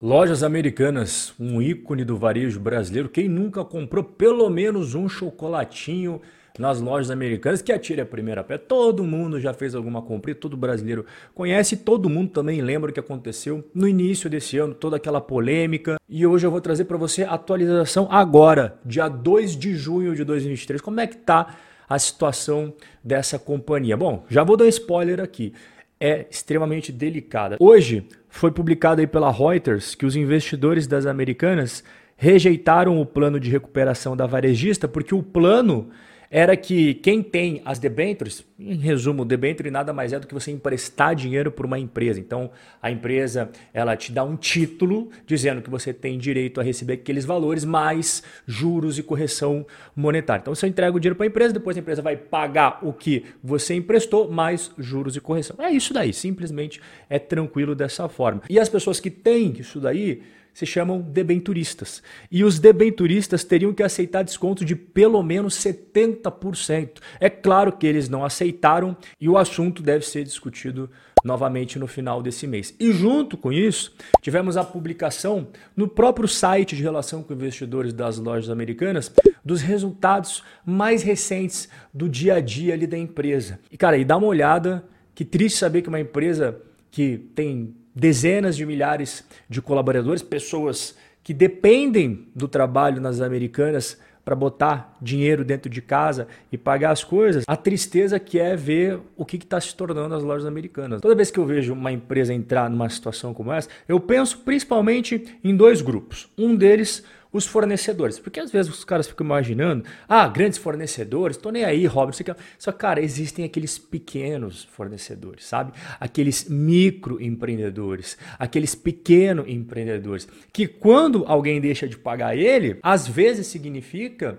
Lojas Americanas, um ícone do varejo brasileiro. Quem nunca comprou pelo menos um chocolatinho nas lojas americanas, que atire a primeira pé. Todo mundo já fez alguma compra, todo brasileiro conhece, todo mundo também lembra o que aconteceu no início desse ano, toda aquela polêmica. E hoje eu vou trazer para você a atualização agora, dia 2 de junho de 2023. Como é que tá a situação dessa companhia? Bom, já vou dar spoiler aqui. É extremamente delicada. Hoje, foi publicado aí pela Reuters que os investidores das americanas rejeitaram o plano de recuperação da varejista porque o plano era que quem tem as debêntures, em resumo, o debenture nada mais é do que você emprestar dinheiro para uma empresa. Então, a empresa ela te dá um título dizendo que você tem direito a receber aqueles valores mais juros e correção monetária. Então, você entrega o dinheiro para a empresa, depois a empresa vai pagar o que você emprestou mais juros e correção. É isso daí, simplesmente é tranquilo dessa forma. E as pessoas que têm isso daí se chamam debenturistas. E os debenturistas teriam que aceitar desconto de pelo menos 70%. É claro que eles não aceitaram e o assunto deve ser discutido novamente no final desse mês. E junto com isso, tivemos a publicação no próprio site de relação com investidores das lojas americanas dos resultados mais recentes do dia a dia ali da empresa. E cara, e dá uma olhada, que triste saber que uma empresa que tem dezenas de milhares de colaboradores, pessoas que dependem do trabalho nas americanas para botar dinheiro dentro de casa e pagar as coisas, a tristeza que é ver o que está se tornando as lojas americanas. Toda vez que eu vejo uma empresa entrar numa situação como essa, eu penso principalmente em dois grupos. Um deles os fornecedores. Porque às vezes os caras ficam imaginando, ah, grandes fornecedores, tô nem aí, Robert. Só que, cara, existem aqueles pequenos fornecedores, sabe? Aqueles microempreendedores, aqueles pequenos empreendedores, que quando alguém deixa de pagar ele, às vezes significa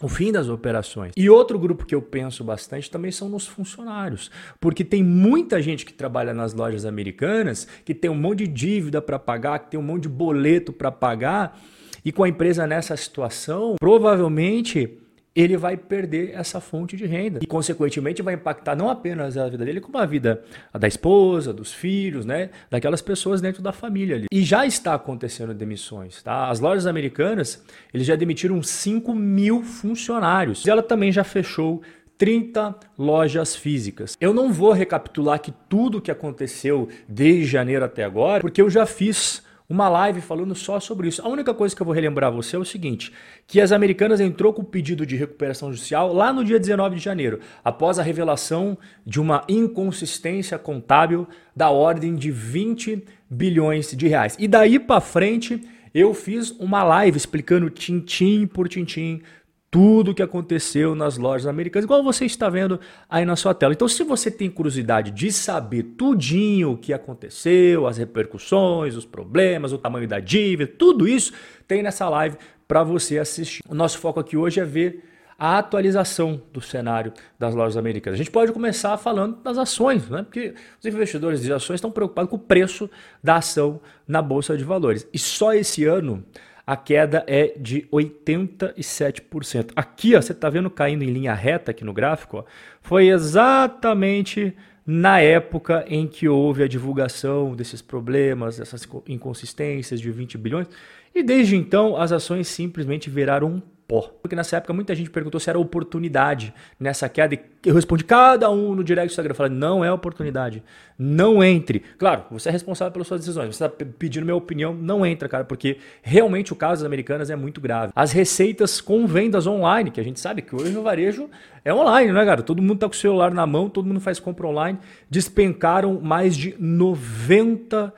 o fim das operações. E outro grupo que eu penso bastante também são nos funcionários, porque tem muita gente que trabalha nas lojas americanas que tem um monte de dívida para pagar, que tem um monte de boleto para pagar e com a empresa nessa situação, provavelmente ele vai perder essa fonte de renda e, consequentemente, vai impactar não apenas a vida dele, como a vida da esposa, dos filhos, né, daquelas pessoas dentro da família ali. E já está acontecendo demissões, tá? As lojas americanas, eles já demitiram 5 mil funcionários. E ela também já fechou 30 lojas físicas. Eu não vou recapitular aqui tudo o que aconteceu desde janeiro até agora, porque eu já fiz uma live falando só sobre isso. A única coisa que eu vou relembrar você é o seguinte: que as americanas entrou com o pedido de recuperação judicial lá no dia 19 de janeiro, após a revelação de uma inconsistência contábil da ordem de 20 bilhões de reais. E daí para frente, eu fiz uma live explicando tintim por tintim tudo o que aconteceu nas lojas americanas, igual você está vendo aí na sua tela. Então, se você tem curiosidade de saber tudinho o que aconteceu, as repercussões, os problemas, o tamanho da dívida, tudo isso tem nessa live para você assistir. O nosso foco aqui hoje é ver a atualização do cenário das lojas americanas. A gente pode começar falando das ações, né? porque os investidores de ações estão preocupados com o preço da ação na bolsa de valores. E só esse ano a queda é de 87%. Aqui, ó, você está vendo caindo em linha reta aqui no gráfico, ó, foi exatamente na época em que houve a divulgação desses problemas, dessas inconsistências de 20 bilhões, e desde então as ações simplesmente viraram um pó. Porque nessa época muita gente perguntou se era oportunidade nessa queda e eu respondi cada um no direct do Instagram, falando, não é oportunidade, não entre. Claro, você é responsável pelas suas decisões, você está pedindo minha opinião, não entra, cara, porque realmente o caso das americanas é muito grave. As receitas com vendas online, que a gente sabe que hoje no varejo é online, né, cara? Todo mundo tá com o celular na mão, todo mundo faz compra online, despencaram mais de 90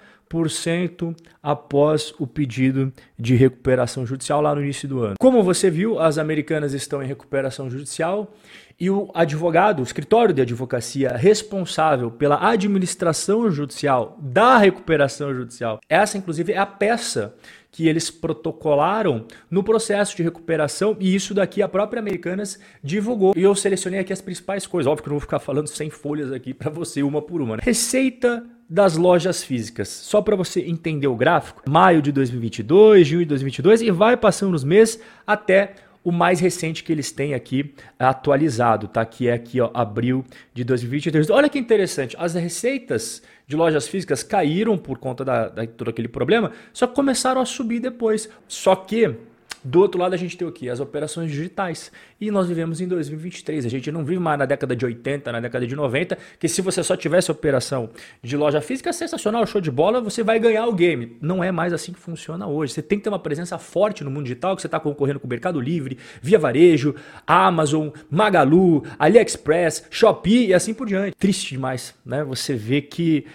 após o pedido de recuperação judicial lá no início do ano. Como você viu, as americanas estão em recuperação judicial e o advogado, o escritório de advocacia responsável pela administração judicial da recuperação judicial, essa inclusive é a peça que eles protocolaram no processo de recuperação e isso daqui a própria Americanas divulgou. E eu selecionei aqui as principais coisas. Óbvio que eu não vou ficar falando sem folhas aqui para você uma por uma. Né? Receita das lojas físicas. Só para você entender o gráfico, maio de 2022, junho de 2022 e vai passando os meses até o mais recente que eles têm aqui atualizado, tá? Que é aqui, ó, abril de 2023. Olha que interessante, as receitas de lojas físicas caíram por conta da, da todo aquele problema, só que começaram a subir depois. Só que do outro lado, a gente tem o quê? As operações digitais. E nós vivemos em 2023. A gente não vive mais na década de 80, na década de 90, que se você só tivesse operação de loja física, sensacional, show de bola, você vai ganhar o game. Não é mais assim que funciona hoje. Você tem que ter uma presença forte no mundo digital, que você está concorrendo com o Mercado Livre, Via Varejo, Amazon, Magalu, AliExpress, Shopee e assim por diante. Triste demais, né? Você vê que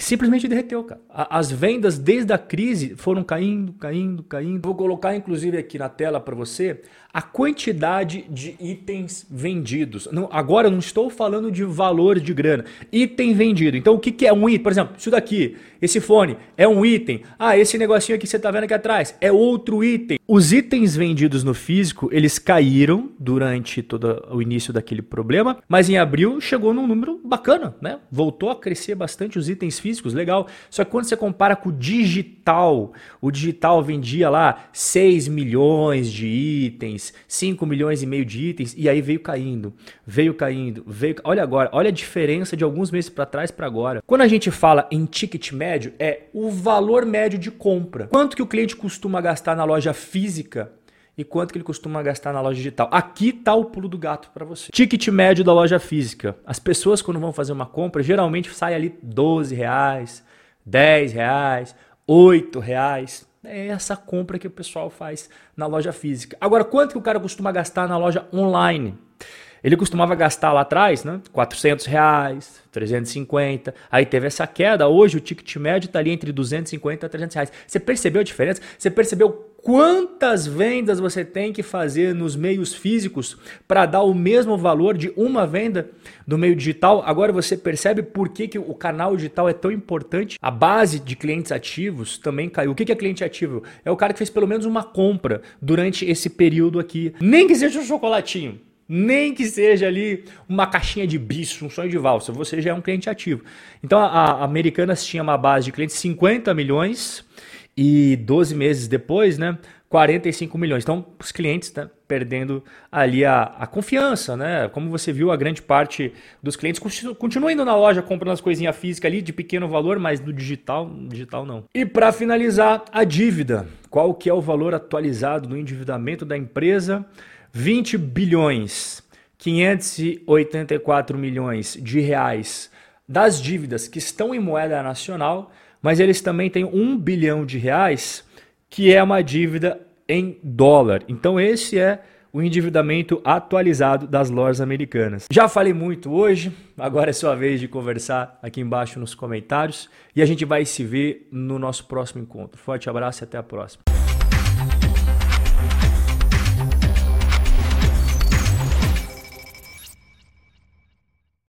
simplesmente derreteu, cara. As vendas desde a crise foram caindo, caindo, caindo. Vou colocar inclusive aqui na tela para você a quantidade de itens vendidos. Não, agora eu não estou falando de valor de grana. Item vendido. Então o que, que é um item? Por exemplo, isso daqui, esse fone é um item. Ah, esse negocinho aqui que você está vendo aqui atrás é outro item. Os itens vendidos no físico, eles caíram durante todo o início daquele problema, mas em abril chegou num número bacana, né? Voltou a crescer bastante os itens físicos, legal. Só que quando você compara com o digital, o digital vendia lá 6 milhões de itens, itens, 5 milhões e meio de itens, e aí veio caindo, veio caindo, veio. Olha agora, olha a diferença de alguns meses para trás para agora. Quando a gente fala em ticket médio, é o valor médio de compra. Quanto que o cliente costuma gastar na loja física e quanto que ele costuma gastar na loja digital. Aqui está o pulo do gato para você. Ticket médio da loja física. As pessoas quando vão fazer uma compra, geralmente sai ali 12 reais, 10 reais, 8 reais. É essa compra que o pessoal faz na loja física. Agora, quanto que o cara costuma gastar na loja online? Ele costumava gastar lá atrás, né? 400 reais, 350. Aí teve essa queda. Hoje o ticket médio está ali entre 250 e 300 reais. Você percebeu a diferença? Você percebeu quantas vendas você tem que fazer nos meios físicos para dar o mesmo valor de uma venda no meio digital. Agora você percebe por que, que o canal digital é tão importante. A base de clientes ativos também caiu. O que, que é cliente ativo? É o cara que fez pelo menos uma compra durante esse período aqui. Nem que seja um chocolatinho. Nem que seja ali uma caixinha de bicho, um sonho de valsa, você já é um cliente ativo. Então a, a Americanas tinha uma base de clientes 50 milhões e 12 meses depois, né, 45 milhões. Então, os clientes né, perdendo ali a, a confiança, né? Como você viu, a grande parte dos clientes continua indo na loja comprando as coisinhas físicas ali de pequeno valor, mas do digital, digital não. E para finalizar, a dívida. Qual que é o valor atualizado do endividamento da empresa? 20 bilhões 584 milhões de reais das dívidas que estão em moeda nacional mas eles também têm um bilhão de reais que é uma dívida em dólar. Então esse é o endividamento atualizado das lojas americanas. Já falei muito hoje, agora é sua vez de conversar aqui embaixo nos comentários e a gente vai se ver no nosso próximo encontro. Forte abraço e até a próxima.